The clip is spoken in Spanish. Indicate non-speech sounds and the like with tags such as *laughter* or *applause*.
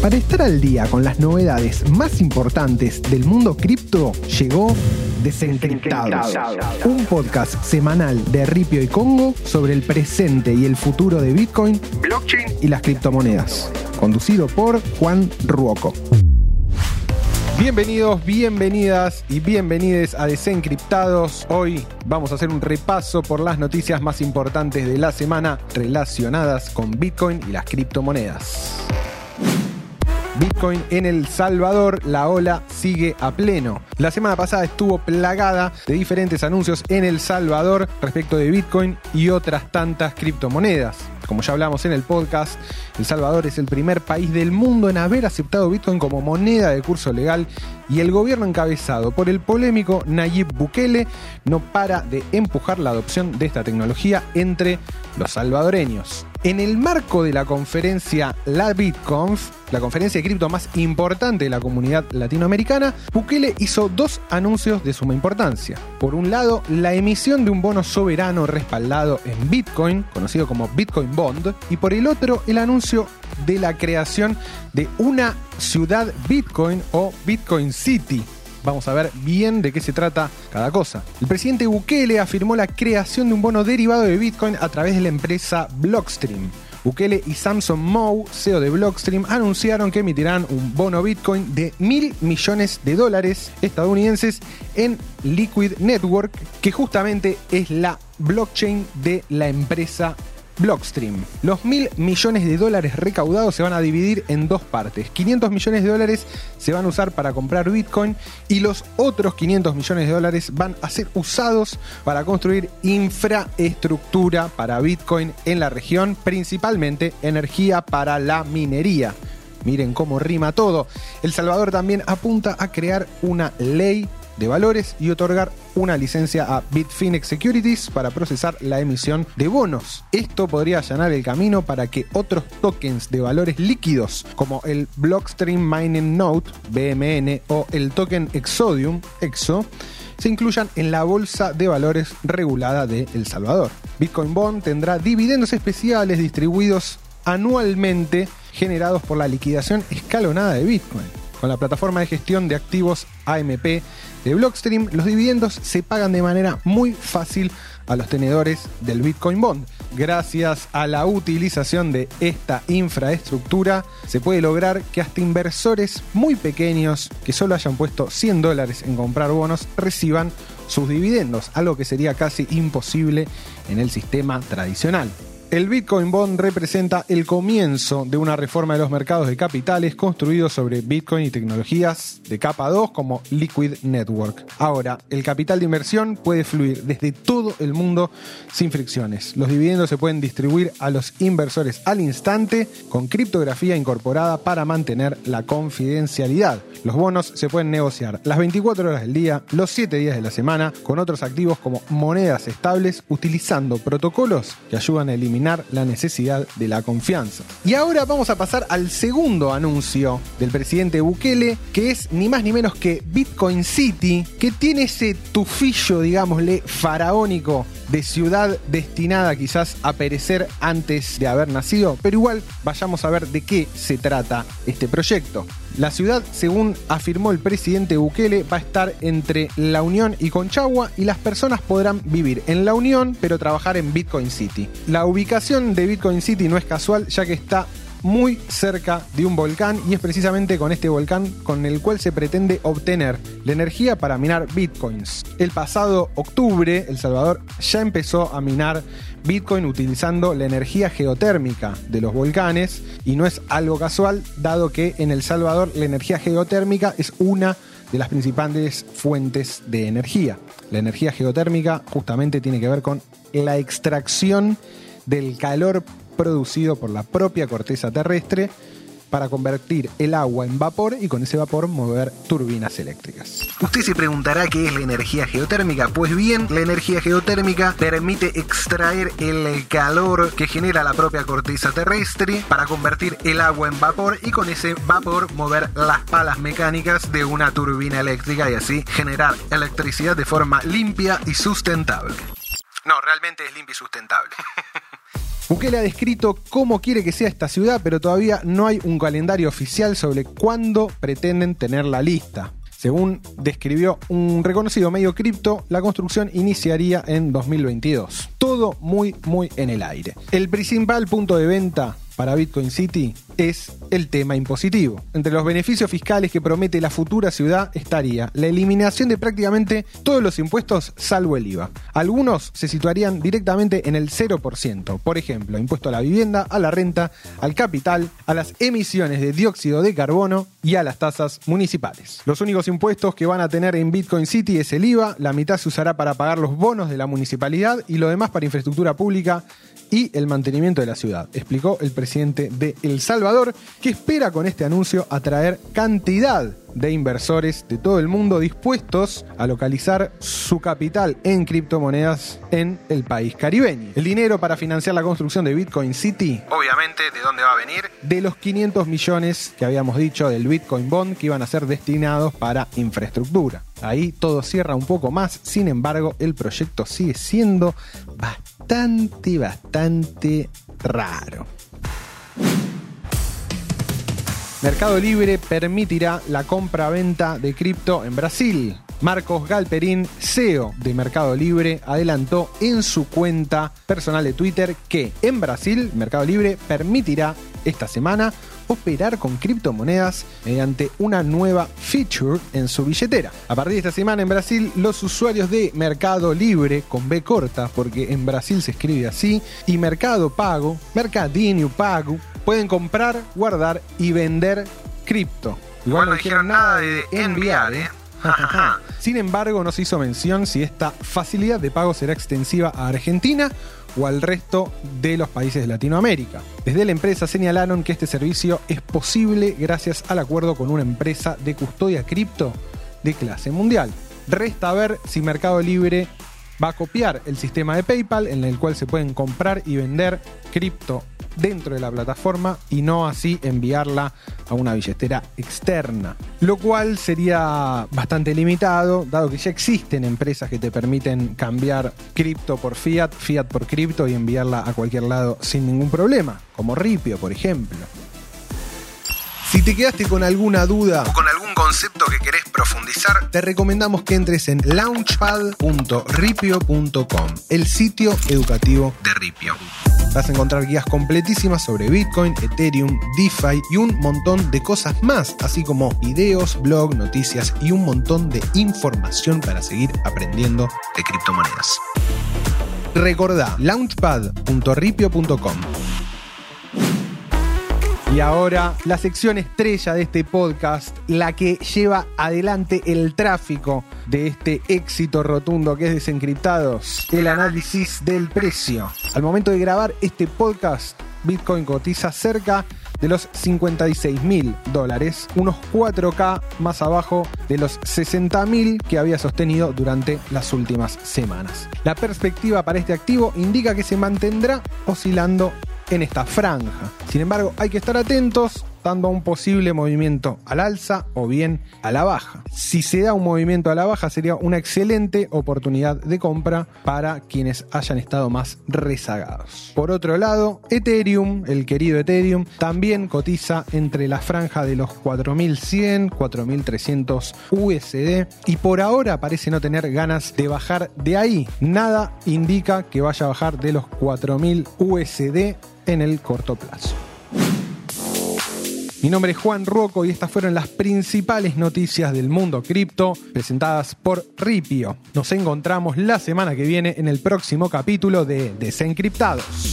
Para estar al día con las novedades más importantes del mundo cripto, llegó Desencriptados, un podcast semanal de Ripio y Congo sobre el presente y el futuro de Bitcoin, blockchain y las criptomonedas, conducido por Juan Ruoco. Bienvenidos, bienvenidas y bienvenides a Desencriptados. Hoy vamos a hacer un repaso por las noticias más importantes de la semana relacionadas con Bitcoin y las criptomonedas. Bitcoin en El Salvador, la ola sigue a pleno. La semana pasada estuvo plagada de diferentes anuncios en El Salvador respecto de Bitcoin y otras tantas criptomonedas. Como ya hablamos en el podcast, El Salvador es el primer país del mundo en haber aceptado Bitcoin como moneda de curso legal y el gobierno encabezado por el polémico Nayib Bukele no para de empujar la adopción de esta tecnología entre los salvadoreños. En el marco de la conferencia La BitConf, la conferencia de cripto más importante de la comunidad latinoamericana, Bukele hizo dos anuncios de suma importancia. Por un lado, la emisión de un bono soberano respaldado en Bitcoin, conocido como Bitcoin Bond, y por el otro, el anuncio de la creación de una ciudad Bitcoin o Bitcoin City, Vamos a ver bien de qué se trata cada cosa. El presidente Bukele afirmó la creación de un bono derivado de Bitcoin a través de la empresa Blockstream. Bukele y Samson Moe, CEO de Blockstream, anunciaron que emitirán un bono Bitcoin de mil millones de dólares estadounidenses en Liquid Network, que justamente es la blockchain de la empresa Blockstream. Los mil millones de dólares recaudados se van a dividir en dos partes. 500 millones de dólares se van a usar para comprar Bitcoin y los otros 500 millones de dólares van a ser usados para construir infraestructura para Bitcoin en la región, principalmente energía para la minería. Miren cómo rima todo. El Salvador también apunta a crear una ley de valores y otorgar una licencia a Bitfinex Securities para procesar la emisión de bonos. Esto podría allanar el camino para que otros tokens de valores líquidos como el Blockstream Mining Note BMN o el token Exodium EXO se incluyan en la bolsa de valores regulada de El Salvador. Bitcoin Bond tendrá dividendos especiales distribuidos anualmente generados por la liquidación escalonada de Bitcoin. Con la plataforma de gestión de activos AMP de Blockstream, los dividendos se pagan de manera muy fácil a los tenedores del Bitcoin Bond. Gracias a la utilización de esta infraestructura, se puede lograr que hasta inversores muy pequeños que solo hayan puesto 100 dólares en comprar bonos reciban sus dividendos, algo que sería casi imposible en el sistema tradicional. El Bitcoin Bond representa el comienzo de una reforma de los mercados de capitales construido sobre Bitcoin y tecnologías de capa 2 como Liquid Network. Ahora, el capital de inversión puede fluir desde todo el mundo sin fricciones. Los dividendos se pueden distribuir a los inversores al instante con criptografía incorporada para mantener la confidencialidad. Los bonos se pueden negociar las 24 horas del día, los 7 días de la semana, con otros activos como monedas estables utilizando protocolos que ayudan a eliminar la necesidad de la confianza. Y ahora vamos a pasar al segundo anuncio del presidente Bukele, que es ni más ni menos que Bitcoin City, que tiene ese tufillo, digámosle, faraónico de ciudad destinada quizás a perecer antes de haber nacido, pero igual vayamos a ver de qué se trata este proyecto. La ciudad, según afirmó el presidente Bukele, va a estar entre La Unión y Conchagua y las personas podrán vivir en La Unión pero trabajar en Bitcoin City. La ubicación de Bitcoin City no es casual ya que está muy cerca de un volcán y es precisamente con este volcán con el cual se pretende obtener la energía para minar bitcoins. El pasado octubre, El Salvador ya empezó a minar bitcoin utilizando la energía geotérmica de los volcanes y no es algo casual dado que en El Salvador la energía geotérmica es una de las principales fuentes de energía. La energía geotérmica justamente tiene que ver con la extracción del calor producido por la propia corteza terrestre para convertir el agua en vapor y con ese vapor mover turbinas eléctricas. Usted se preguntará qué es la energía geotérmica. Pues bien, la energía geotérmica permite extraer el calor que genera la propia corteza terrestre para convertir el agua en vapor y con ese vapor mover las palas mecánicas de una turbina eléctrica y así generar electricidad de forma limpia y sustentable. No, realmente es limpia y sustentable. *laughs* Bukele ha descrito cómo quiere que sea esta ciudad, pero todavía no hay un calendario oficial sobre cuándo pretenden tener la lista. Según describió un reconocido medio cripto, la construcción iniciaría en 2022. Todo muy, muy en el aire. El principal punto de venta para Bitcoin City es el tema impositivo. Entre los beneficios fiscales que promete la futura ciudad estaría la eliminación de prácticamente todos los impuestos salvo el IVA. Algunos se situarían directamente en el 0%, por ejemplo, impuesto a la vivienda, a la renta, al capital, a las emisiones de dióxido de carbono y a las tasas municipales. Los únicos impuestos que van a tener en Bitcoin City es el IVA, la mitad se usará para pagar los bonos de la municipalidad y lo demás para infraestructura pública y el mantenimiento de la ciudad, explicó el presidente de El Salvador, que espera con este anuncio atraer cantidad de inversores de todo el mundo dispuestos a localizar su capital en criptomonedas en el país caribeño. El dinero para financiar la construcción de Bitcoin City, obviamente, ¿de dónde va a venir? De los 500 millones que habíamos dicho del Bitcoin Bond que iban a ser destinados para infraestructura. Ahí todo cierra un poco más, sin embargo el proyecto sigue siendo bastante, bastante raro. Mercado Libre permitirá la compra-venta de cripto en Brasil. Marcos Galperín, CEO de Mercado Libre, adelantó en su cuenta personal de Twitter que en Brasil Mercado Libre permitirá esta semana operar con criptomonedas mediante una nueva feature en su billetera. A partir de esta semana en Brasil, los usuarios de Mercado Libre, con B corta, porque en Brasil se escribe así, y Mercado Pago, Mercadinho Pago, pueden comprar, guardar y vender cripto. Igual no dijeron nada de enviar, ¿eh? *laughs* Sin embargo, no se hizo mención si esta facilidad de pago será extensiva a Argentina o al resto de los países de Latinoamérica. Desde la empresa señalaron que este servicio es posible gracias al acuerdo con una empresa de custodia cripto de clase mundial. Resta ver si Mercado Libre va a copiar el sistema de PayPal en el cual se pueden comprar y vender cripto dentro de la plataforma y no así enviarla a una billetera externa. Lo cual sería bastante limitado, dado que ya existen empresas que te permiten cambiar cripto por fiat, fiat por cripto y enviarla a cualquier lado sin ningún problema, como Ripio, por ejemplo. Si te quedaste con alguna duda o con algún concepto que querés profundizar, te recomendamos que entres en launchpad.ripio.com, el sitio educativo de Ripio. Vas a encontrar guías completísimas sobre Bitcoin, Ethereum, DeFi y un montón de cosas más, así como videos, blog, noticias y un montón de información para seguir aprendiendo de criptomonedas. Recordá launchpad.ripio.com. Y ahora la sección estrella de este podcast, la que lleva adelante el tráfico de este éxito rotundo que es Desencriptados, el análisis del precio. Al momento de grabar este podcast, Bitcoin cotiza cerca de los 56 mil dólares, unos 4K más abajo de los 60 mil que había sostenido durante las últimas semanas. La perspectiva para este activo indica que se mantendrá oscilando en esta franja. Sin embargo, hay que estar atentos dando un posible movimiento al alza o bien a la baja. Si se da un movimiento a la baja sería una excelente oportunidad de compra para quienes hayan estado más rezagados. Por otro lado, Ethereum, el querido Ethereum, también cotiza entre la franja de los 4100, 4300 USD y por ahora parece no tener ganas de bajar de ahí. Nada indica que vaya a bajar de los 4000 USD en el corto plazo. Mi nombre es Juan Ruoco y estas fueron las principales noticias del mundo cripto presentadas por Ripio. Nos encontramos la semana que viene en el próximo capítulo de Desencriptados.